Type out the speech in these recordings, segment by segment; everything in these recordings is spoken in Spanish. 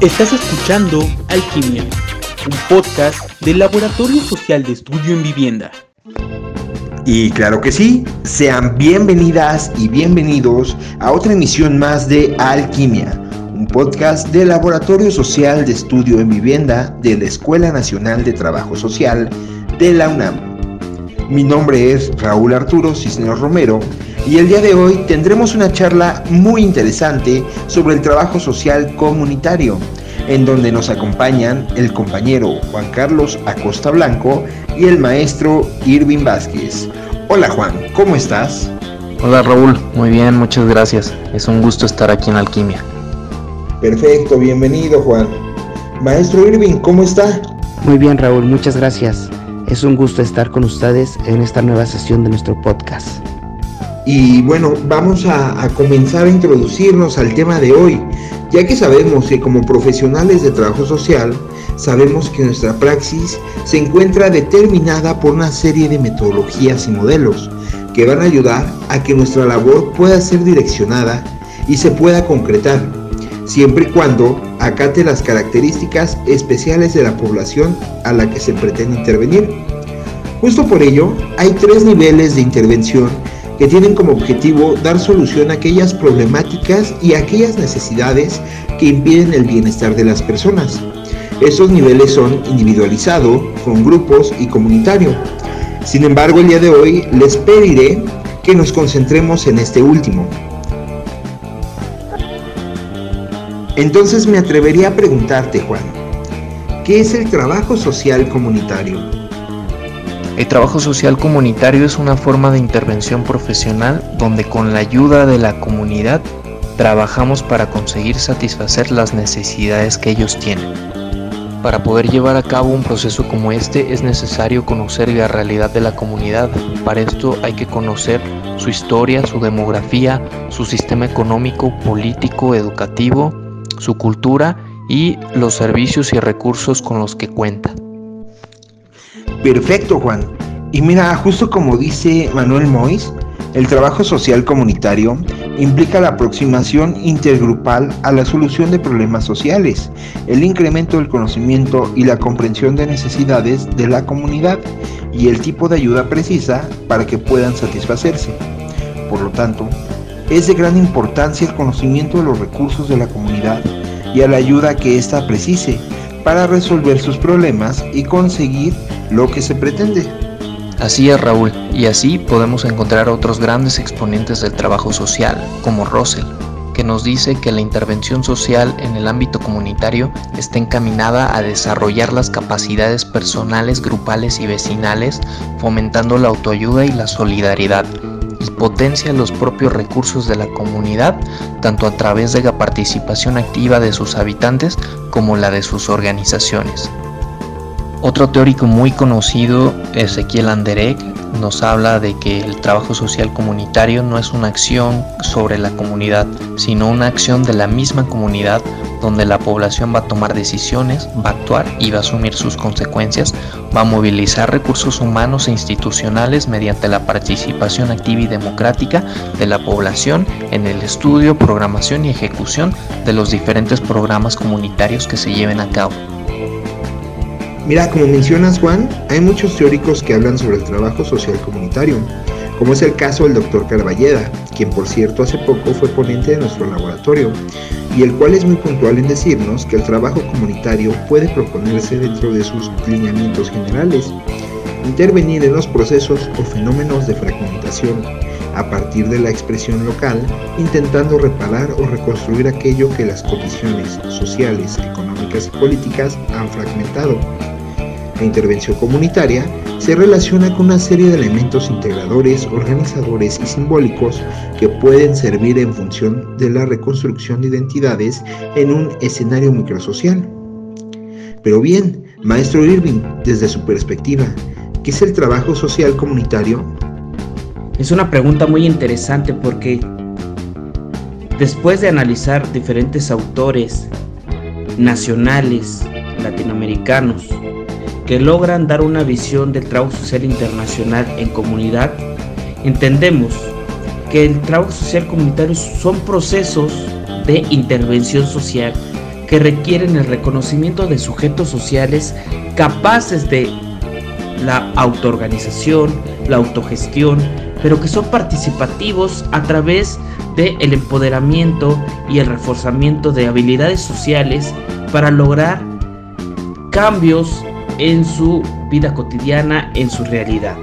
Estás escuchando Alquimia, un podcast del Laboratorio Social de Estudio en Vivienda. Y claro que sí, sean bienvenidas y bienvenidos a otra emisión más de Alquimia, un podcast del Laboratorio Social de Estudio en Vivienda de la Escuela Nacional de Trabajo Social de la UNAM. Mi nombre es Raúl Arturo Cisneros Romero y el día de hoy tendremos una charla muy interesante sobre el trabajo social comunitario, en donde nos acompañan el compañero Juan Carlos Acosta Blanco y el maestro Irving Vázquez. Hola Juan, ¿cómo estás? Hola Raúl, muy bien, muchas gracias. Es un gusto estar aquí en Alquimia. Perfecto, bienvenido Juan. Maestro Irving, ¿cómo está? Muy bien Raúl, muchas gracias. Es un gusto estar con ustedes en esta nueva sesión de nuestro podcast. Y bueno, vamos a, comenzar a introducirnos al tema de hoy, ya que sabemos que como profesionales de trabajo social, sabemos que nuestra praxis se encuentra determinada por una serie de metodologías y modelos que van a ayudar a que nuestra labor pueda ser direccionada y se pueda concretar, siempre y cuando acate las características especiales de la población a la que se pretende intervenir. Justo por ello, hay tres niveles de intervención que tienen como objetivo dar solución a aquellas problemáticas y a aquellas necesidades que impiden el bienestar de las personas. Estos niveles son individualizado, con grupos y comunitario. Sin embargo, el día de hoy les pediré que nos concentremos en este último. Entonces me atrevería a preguntarte, Juan, ¿qué es el trabajo social comunitario? El trabajo social comunitario es una forma de intervención profesional donde con la ayuda de la comunidad trabajamos para conseguir satisfacer las necesidades que ellos tienen. Para poder llevar a cabo un proceso como este es necesario conocer la realidad de la comunidad. Para esto hay que conocer su historia, su demografía, su sistema económico, político, educativo, su cultura y los servicios y recursos con los que cuenta. Perfecto, Juan. Y mira, justo como dice Manuel Mois, el trabajo social comunitario implica la aproximación intergrupal a la solución de problemas sociales, el incremento del conocimiento y la comprensión de necesidades de la comunidad y el tipo de ayuda precisa para que puedan satisfacerse. Por lo tanto, es de gran importancia el conocimiento de los recursos de la comunidad y a la ayuda que ésta precise para resolver sus problemas y conseguir lo que se pretende. Así es Raúl, y así podemos encontrar otros grandes exponentes del trabajo social, como Russell, que nos dice que la intervención social en el ámbito comunitario está encaminada a desarrollar las capacidades personales, grupales y vecinales, fomentando la autoayuda y la solidaridad, y potencia los propios recursos de la comunidad, tanto a través de la participación activa de sus habitantes como la de sus organizaciones. Otro teórico muy conocido, Ezequiel Anderek, nos habla de que el trabajo social comunitario no es una acción sobre la comunidad, sino una acción de la misma comunidad donde la población va a tomar decisiones, va a actuar y va a asumir sus consecuencias, va a movilizar recursos humanos e institucionales mediante la participación activa y democrática de la población en el estudio, programación y ejecución de los diferentes programas comunitarios que se lleven a cabo. Mira, como mencionas Juan, hay muchos teóricos que hablan sobre el trabajo social comunitario, como es el caso del doctor Carballeda, quien por cierto hace poco fue ponente de nuestro laboratorio, y el cual es muy puntual en decirnos que el trabajo comunitario puede proponerse dentro de sus lineamientos generales, intervenir en los procesos o fenómenos de fragmentación a partir de la expresión local, intentando reparar o reconstruir aquello que las condiciones sociales, económicas y políticas han fragmentado. La intervención comunitaria se relaciona con una serie de elementos integradores, organizadores y simbólicos que pueden servir en función de la reconstrucción de identidades en un escenario microsocial. Pero bien, maestro Irving, desde su perspectiva, ¿qué es el trabajo social comunitario? Es una pregunta muy interesante porque después de analizar diferentes autores nacionales, latinoamericanos, que logran dar una visión del trabajo social internacional en comunidad, entendemos que el trabajo social comunitario son procesos de intervención social que requieren el reconocimiento de sujetos sociales capaces de la autoorganización, la autogestión, pero que son participativos a través del el empoderamiento y el reforzamiento de habilidades sociales para lograr cambios en su vida cotidiana, en su realidad.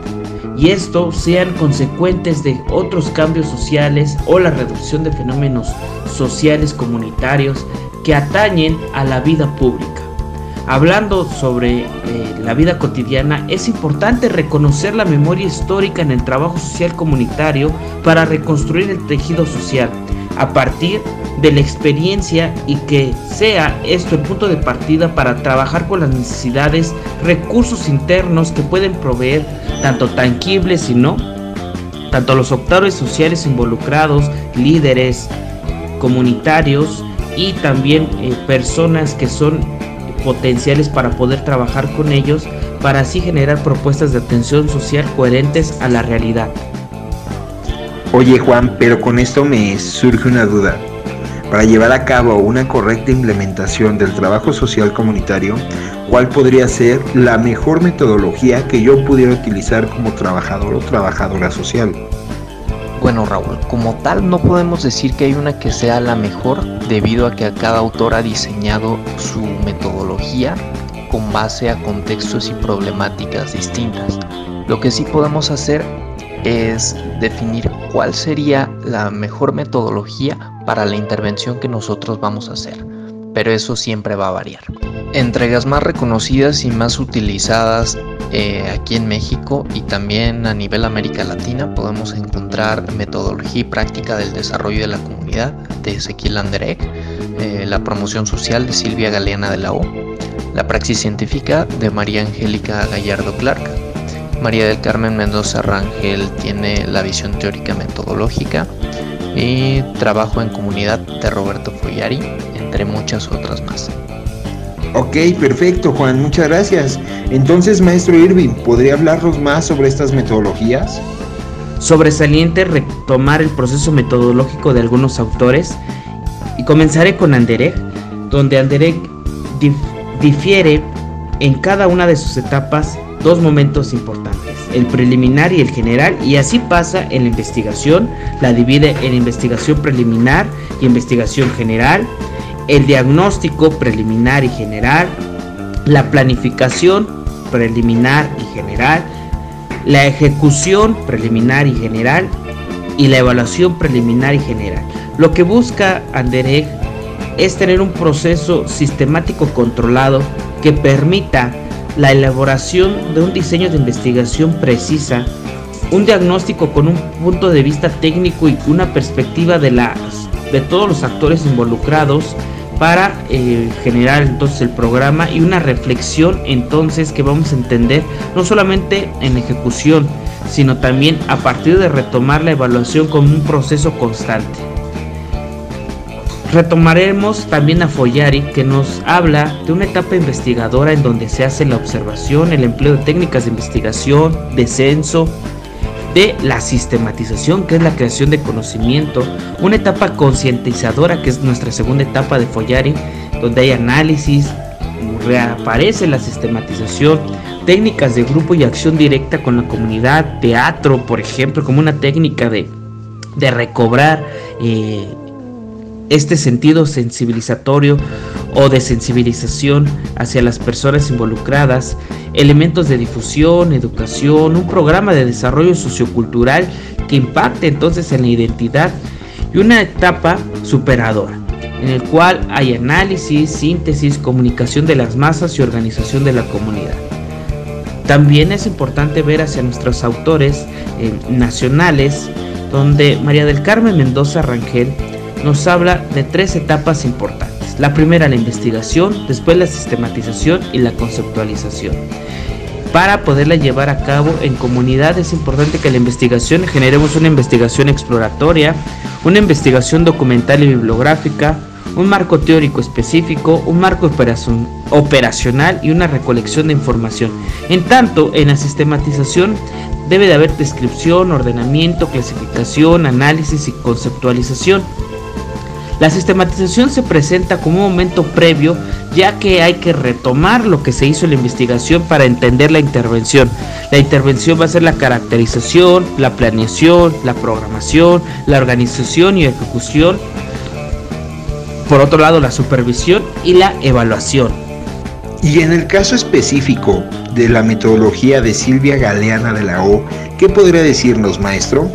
Y esto sean consecuentes de otros cambios sociales o la reducción de fenómenos sociales comunitarios que atañen a la vida pública. Hablando sobre eh, la vida cotidiana, es importante reconocer la memoria histórica en el trabajo social comunitario para reconstruir el tejido social a partir la experiencia y que sea esto el punto de partida para trabajar con las necesidades, recursos internos que pueden proveer tanto tangibles y no, tanto los actores sociales involucrados, líderes comunitarios y también eh, personas que son potenciales para poder trabajar con ellos para así generar propuestas de atención social coherentes a la realidad. Oye Juan, pero con esto me surge una duda. Para llevar a cabo una correcta implementación del trabajo social comunitario, ¿cuál podría ser la mejor metodología que yo pudiera utilizar como trabajador o trabajadora social? Bueno Raúl, como tal no podemos decir que hay una que sea la mejor debido a que cada autor ha diseñado su metodología con base a contextos y problemáticas distintas. Lo que sí podemos hacer es definir cuál sería la mejor metodología para la intervención que nosotros vamos a hacer, pero eso siempre va a variar. Entregas más reconocidas y más utilizadas eh, aquí en México y también a nivel América Latina podemos encontrar metodología y práctica del desarrollo de la comunidad de Ezequiel Anderek, eh, la promoción social de Silvia Galeana de la O, la praxis científica de María Angélica Gallardo Clark, María del Carmen Mendoza Rangel tiene la visión teórica metodológica y trabajo en comunidad de Roberto Foyari, entre muchas otras más. Ok, perfecto Juan, muchas gracias. Entonces, maestro Irving, ¿podría hablarnos más sobre estas metodologías? Sobresaliente retomar el proceso metodológico de algunos autores y comenzaré con Anderek, donde Anderek difiere en cada una de sus etapas dos momentos importantes, el preliminar y el general, y así pasa en la investigación, la divide en investigación preliminar y investigación general, el diagnóstico preliminar y general, la planificación preliminar y general, la ejecución preliminar y general y la evaluación preliminar y general. Lo que busca Anderegg es tener un proceso sistemático controlado que permita la elaboración de un diseño de investigación precisa, un diagnóstico con un punto de vista técnico y una perspectiva de, las, de todos los actores involucrados para eh, generar entonces el programa y una reflexión entonces que vamos a entender no solamente en ejecución, sino también a partir de retomar la evaluación como un proceso constante. Retomaremos también a Follari que nos habla de una etapa investigadora en donde se hace la observación, el empleo de técnicas de investigación, descenso, de la sistematización, que es la creación de conocimiento, una etapa concientizadora, que es nuestra segunda etapa de Follari, donde hay análisis, reaparece la sistematización, técnicas de grupo y acción directa con la comunidad, teatro, por ejemplo, como una técnica de, de recobrar eh, este sentido sensibilizatorio o de sensibilización hacia las personas involucradas, elementos de difusión, educación, un programa de desarrollo sociocultural que impacte entonces en la identidad y una etapa superadora, en el cual hay análisis, síntesis, comunicación de las masas y organización de la comunidad. También es importante ver hacia nuestros autores eh, nacionales, donde María del Carmen Mendoza Rangel nos habla de tres etapas importantes. La primera, la investigación, después la sistematización y la conceptualización. Para poderla llevar a cabo en comunidad es importante que la investigación generemos una investigación exploratoria, una investigación documental y bibliográfica, un marco teórico específico, un marco operacional y una recolección de información. En tanto, en la sistematización debe de haber descripción, ordenamiento, clasificación, análisis y conceptualización. La sistematización se presenta como un momento previo ya que hay que retomar lo que se hizo en la investigación para entender la intervención. La intervención va a ser la caracterización, la planeación, la programación, la organización y ejecución. Por otro lado, la supervisión y la evaluación. Y en el caso específico de la metodología de Silvia Galeana de la O, ¿qué podría decirnos, maestro?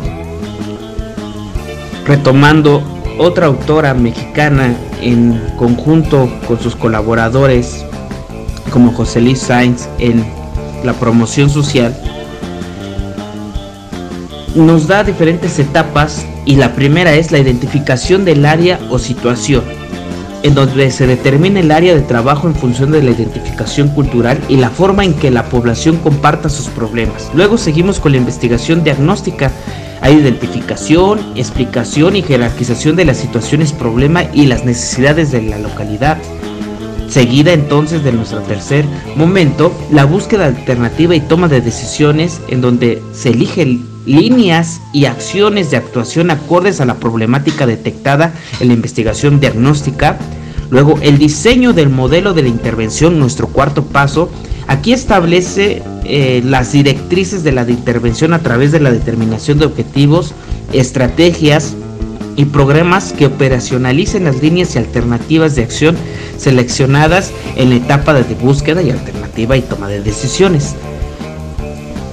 Retomando otra autora mexicana en conjunto con sus colaboradores como José Luis Sainz en la promoción social, nos da diferentes etapas y la primera es la identificación del área o situación, en donde se determina el área de trabajo en función de la identificación cultural y la forma en que la población comparta sus problemas. Luego seguimos con la investigación diagnóstica hay identificación, explicación y jerarquización de las situaciones problema y las necesidades de la localidad. Seguida entonces de nuestro tercer momento, la búsqueda alternativa y toma de decisiones en donde se eligen líneas y acciones de actuación acordes a la problemática detectada en la investigación diagnóstica. Luego, el diseño del modelo de la intervención, nuestro cuarto paso, Aquí establece eh, las directrices de la intervención a través de la determinación de objetivos, estrategias y programas que operacionalicen las líneas y alternativas de acción seleccionadas en la etapa de búsqueda y alternativa y toma de decisiones.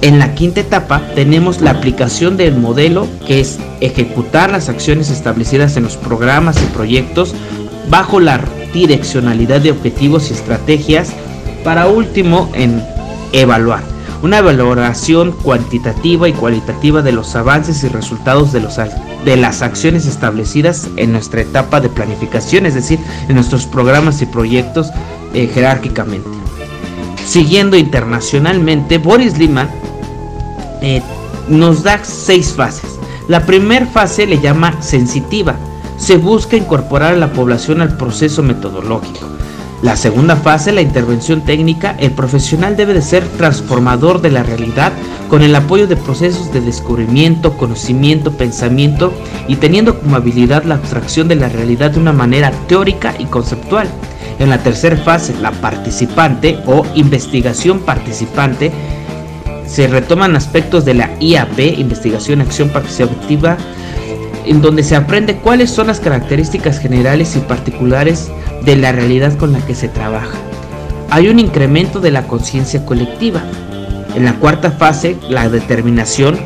En la quinta etapa tenemos la aplicación del modelo que es ejecutar las acciones establecidas en los programas y proyectos bajo la direccionalidad de objetivos y estrategias para último, en evaluar. Una valoración cuantitativa y cualitativa de los avances y resultados de, los, de las acciones establecidas en nuestra etapa de planificación, es decir, en nuestros programas y proyectos eh, jerárquicamente. Siguiendo internacionalmente, Boris Lima eh, nos da seis fases. La primera fase le llama sensitiva. Se busca incorporar a la población al proceso metodológico. La segunda fase, la intervención técnica, el profesional debe de ser transformador de la realidad con el apoyo de procesos de descubrimiento, conocimiento, pensamiento y teniendo como habilidad la abstracción de la realidad de una manera teórica y conceptual. En la tercera fase, la participante o investigación participante, se retoman aspectos de la IAP, investigación acción participativa, en donde se aprende cuáles son las características generales y particulares de la realidad con la que se trabaja. Hay un incremento de la conciencia colectiva. En la cuarta fase, la determinación,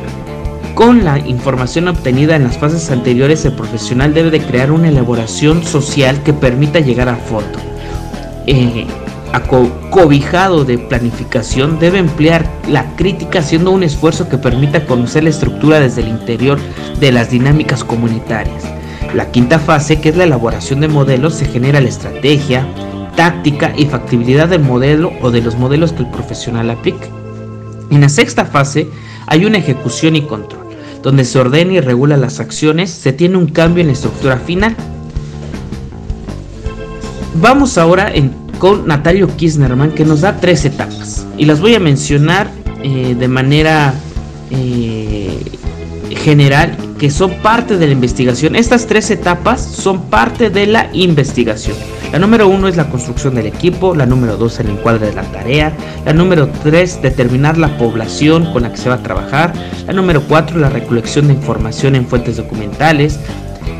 con la información obtenida en las fases anteriores, el profesional debe de crear una elaboración social que permita llegar a fondo. Eh, cobijado de planificación, debe emplear la crítica haciendo un esfuerzo que permita conocer la estructura desde el interior de las dinámicas comunitarias. La quinta fase, que es la elaboración de modelos, se genera la estrategia, táctica y factibilidad del modelo o de los modelos que el profesional aplique. En la sexta fase hay una ejecución y control, donde se ordena y regula las acciones, se tiene un cambio en la estructura final. Vamos ahora con Natalio Kisnerman que nos da tres etapas y las voy a mencionar eh, de manera eh, general que son parte de la investigación. Estas tres etapas son parte de la investigación. La número uno es la construcción del equipo, la número dos el encuadre de la tarea, la número tres determinar la población con la que se va a trabajar, la número cuatro la recolección de información en fuentes documentales,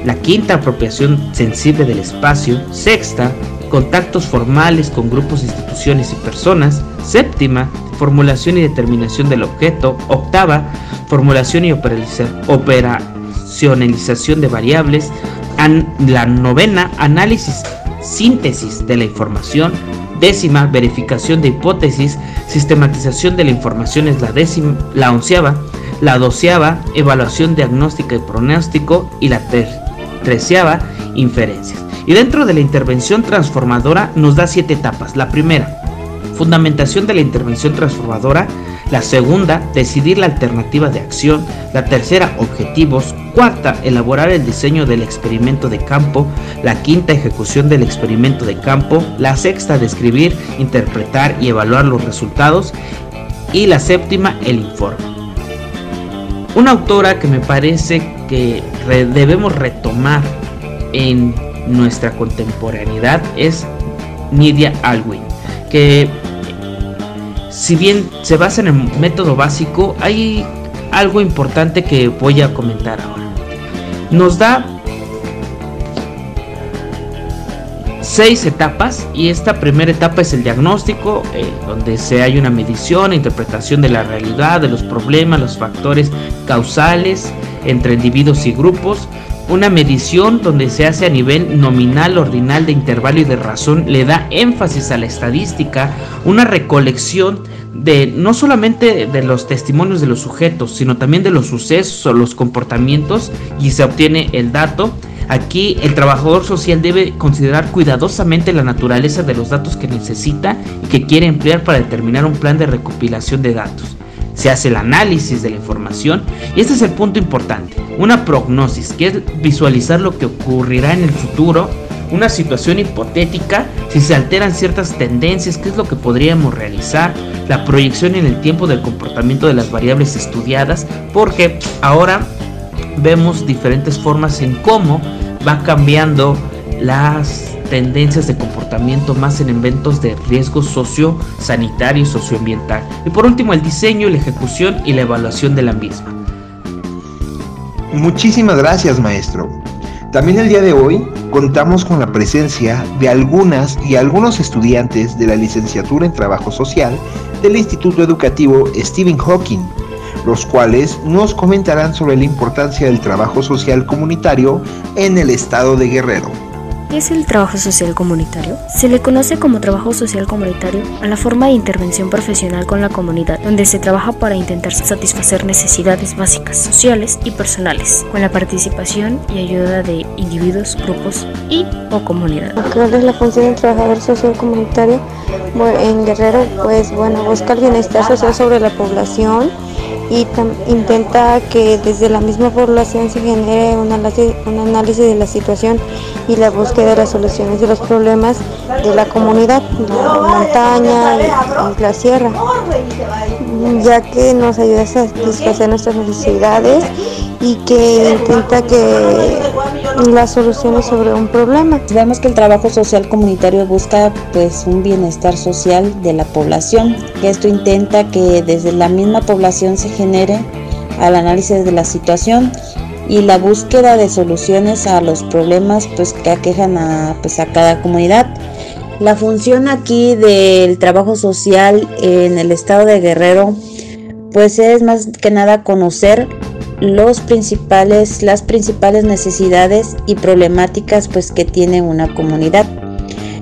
la quinta apropiación sensible del espacio, sexta contactos formales con grupos, instituciones y personas, séptima formulación y determinación del objeto, octava formulación y operacionalización de variables, la novena, análisis, síntesis de la información, décima, verificación de hipótesis, sistematización de la información es la décima, la onceava, la doceava, evaluación diagnóstica y pronóstico. Y la treceava, inferencias. Y dentro de la intervención transformadora nos da siete etapas. La primera, fundamentación de la intervención transformadora, la segunda, decidir la alternativa de acción, la tercera, objetivos, cuarta, elaborar el diseño del experimento de campo, la quinta, ejecución del experimento de campo, la sexta, describir, interpretar y evaluar los resultados. Y la séptima, el informe. Una autora que me parece que debemos retomar en nuestra contemporaneidad es Nidia Alwin, que si bien se basa en el método básico, hay algo importante que voy a comentar ahora. Nos da seis etapas y esta primera etapa es el diagnóstico, eh, donde se hay una medición, interpretación de la realidad, de los problemas, los factores causales entre individuos y grupos, una medición donde se hace a nivel nominal, ordinal, de intervalo y de razón, le da énfasis a la estadística, una recolección de no solamente de los testimonios de los sujetos, sino también de los sucesos o los comportamientos y se obtiene el dato Aquí el trabajador social debe considerar cuidadosamente la naturaleza de los datos que necesita y que quiere emplear para determinar un plan de recopilación de datos. Se hace el análisis de la información y este es el punto importante, una prognosis, que es visualizar lo que ocurrirá en el futuro, una situación hipotética, si se alteran ciertas tendencias, qué es lo que podríamos realizar, la proyección en el tiempo del comportamiento de las variables estudiadas, porque ahora vemos diferentes formas en cómo va cambiando las tendencias de comportamiento más en eventos de riesgo socio-sanitario y socioambiental. Y por último, el diseño, la ejecución y la evaluación de la misma. Muchísimas gracias, maestro. También el día de hoy contamos con la presencia de algunas y algunos estudiantes de la licenciatura en Trabajo Social del Instituto Educativo Stephen Hawking los cuales nos comentarán sobre la importancia del trabajo social comunitario en el estado de Guerrero. ¿Qué es el trabajo social comunitario? Se le conoce como trabajo social comunitario a la forma de intervención profesional con la comunidad, donde se trabaja para intentar satisfacer necesidades básicas, sociales y personales, con la participación y ayuda de individuos, grupos y o comunidad. ¿Cuál es la función del trabajador social comunitario? en Guerrero, pues bueno, busca el bienestar social sobre la población, y intenta que desde la misma población se genere un análisis, un análisis de la situación y la búsqueda de las soluciones de los problemas de la comunidad, la montaña y, la sierra, ya que nos ayuda a satisfacer nuestras necesidades y que intenta que las soluciones sobre un problema. Vemos que el trabajo social comunitario busca pues un bienestar social de la población. Esto intenta que desde la misma población se genere al análisis de la situación y la búsqueda de soluciones a los problemas pues que aquejan a pues a cada comunidad. La función aquí del trabajo social en el estado de Guerrero pues es más que nada conocer los principales, las principales necesidades y problemáticas pues, que tiene una comunidad,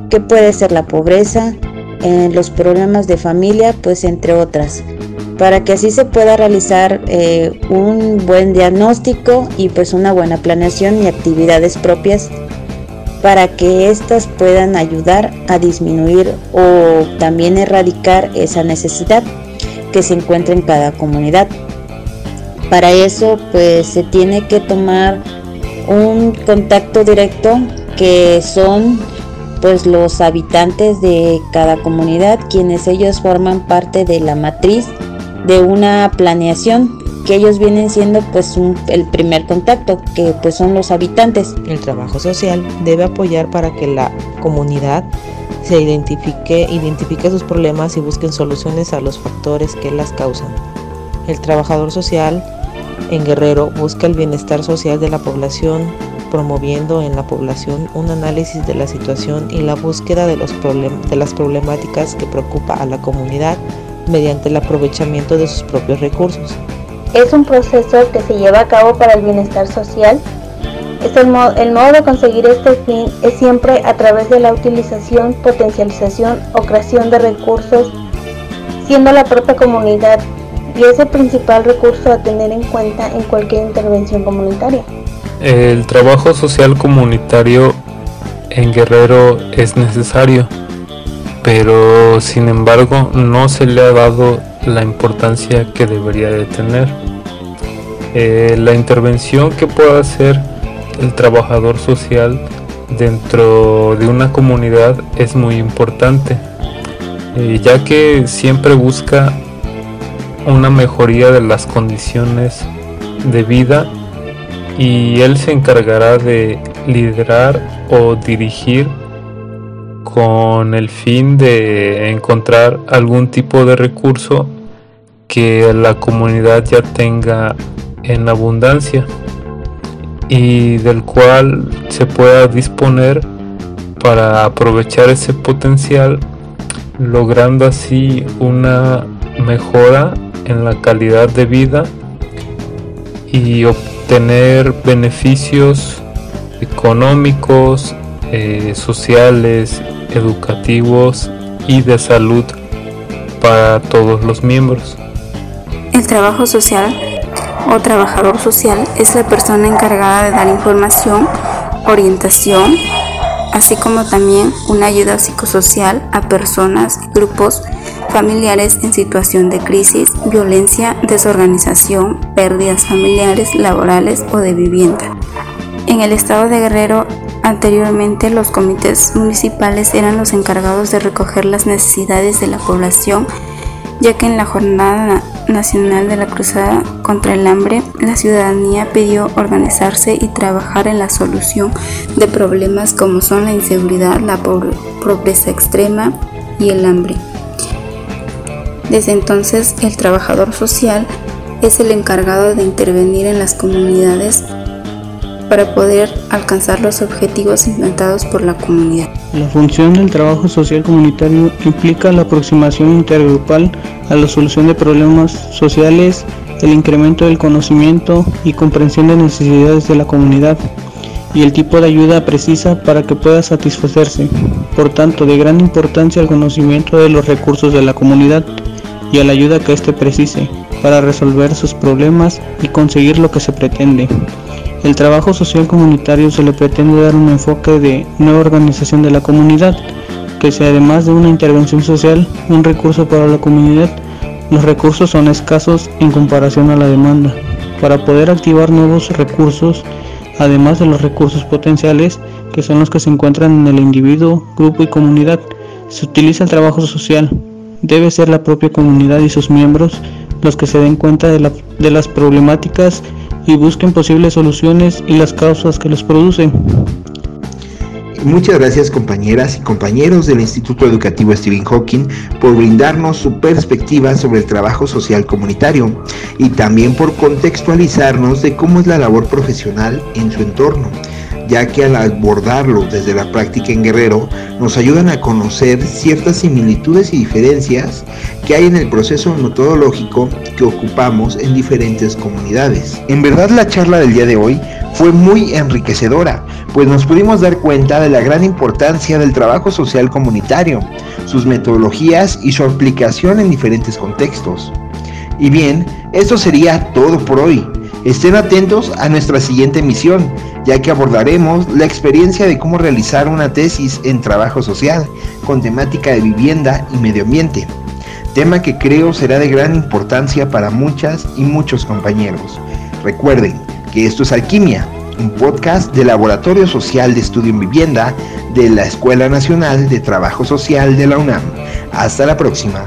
que puede ser la pobreza, eh, los problemas de familia, pues entre otras, para que así se pueda realizar eh, un buen diagnóstico y pues una buena planeación y actividades propias para que éstas puedan ayudar a disminuir o también erradicar esa necesidad que se encuentra en cada comunidad. Para eso pues se tiene que tomar un contacto directo que son pues los habitantes de cada comunidad quienes ellos forman parte de la matriz de una planeación que ellos vienen siendo pues el primer contacto que pues son los habitantes. El trabajo social debe apoyar para que la comunidad se identifique, identifique sus problemas y busquen soluciones a los factores que las causan. El trabajador social en Guerrero busca el bienestar social de la población, promoviendo en la población un análisis de la situación y la búsqueda de, los de las problemáticas que preocupa a la comunidad mediante el aprovechamiento de sus propios recursos. Es un proceso que se lleva a cabo para el bienestar social. Es el, el modo de conseguir este fin es siempre a través de la utilización, potencialización o creación de recursos, siendo la propia comunidad y es el principal recurso a tener en cuenta en cualquier intervención comunitaria. El trabajo social comunitario en Guerrero es necesario, pero sin embargo no se le ha dado la importancia que debería de tener. Eh, la intervención que pueda hacer el trabajador social dentro de una comunidad es muy importante, eh, ya que siempre busca una mejoría de las condiciones de vida y él se encargará de liderar o dirigir con el fin de encontrar algún tipo de recurso que la comunidad ya tenga en abundancia y del cual se pueda disponer para aprovechar ese potencial logrando así una mejora en la calidad de vida y obtener beneficios económicos, eh, sociales, educativos y de salud para todos los miembros. El trabajo social o trabajador social es la persona encargada de dar información, orientación, así como también una ayuda psicosocial a personas, grupos familiares en situación de crisis, violencia, desorganización, pérdidas familiares, laborales o de vivienda. En el estado de Guerrero, anteriormente los comités municipales eran los encargados de recoger las necesidades de la población, ya que en la jornada nacional de la cruzada contra el hambre, la ciudadanía pidió organizarse y trabajar en la solución de problemas como son la inseguridad, la pobreza extrema y el hambre. Desde entonces, el trabajador social es el encargado de intervenir en las comunidades para poder alcanzar los objetivos inventados por la comunidad. La función del trabajo social comunitario implica la aproximación intergrupal a la solución de problemas sociales, el incremento del conocimiento y comprensión de necesidades de la comunidad y el tipo de ayuda precisa para que pueda satisfacerse. Por tanto, de gran importancia el conocimiento de los recursos de la comunidad y a la ayuda que éste precise para resolver sus problemas y conseguir lo que se pretende. El trabajo social comunitario se le pretende dar un enfoque de nueva organización de la comunidad, que sea además de una intervención social, un recurso para la comunidad. Los recursos son escasos en comparación a la demanda. Para poder activar nuevos recursos, además de los recursos potenciales, que son los que se encuentran en el individuo, grupo y comunidad, se utiliza el trabajo social. Debe ser la propia comunidad y sus miembros los que se den cuenta de, las problemáticas y busquen posibles soluciones y las causas que los producen. Muchas gracias compañeras y compañeros del Instituto Educativo Stephen Hawking por brindarnos su perspectiva sobre el trabajo social comunitario y también por contextualizarnos de cómo es la labor profesional en su entorno ya que al abordarlo desde la práctica en Guerrero nos ayudan a conocer ciertas similitudes y diferencias que hay en el proceso metodológico que ocupamos en diferentes comunidades. En verdad la charla del día de hoy fue muy enriquecedora, pues nos pudimos dar cuenta de la gran importancia del trabajo social comunitario, sus metodologías y su aplicación en diferentes contextos. Y bien, esto sería todo por hoy. Estén atentos a nuestra siguiente emisión, ya que abordaremos la experiencia de cómo realizar una tesis en trabajo social con temática de vivienda y medio ambiente, tema que creo será de gran importancia para muchas y muchos compañeros. Recuerden que esto es Alquimia, un podcast del Laboratorio Social de Estudio en Vivienda de la Escuela Nacional de Trabajo Social de la UNAM. Hasta la próxima.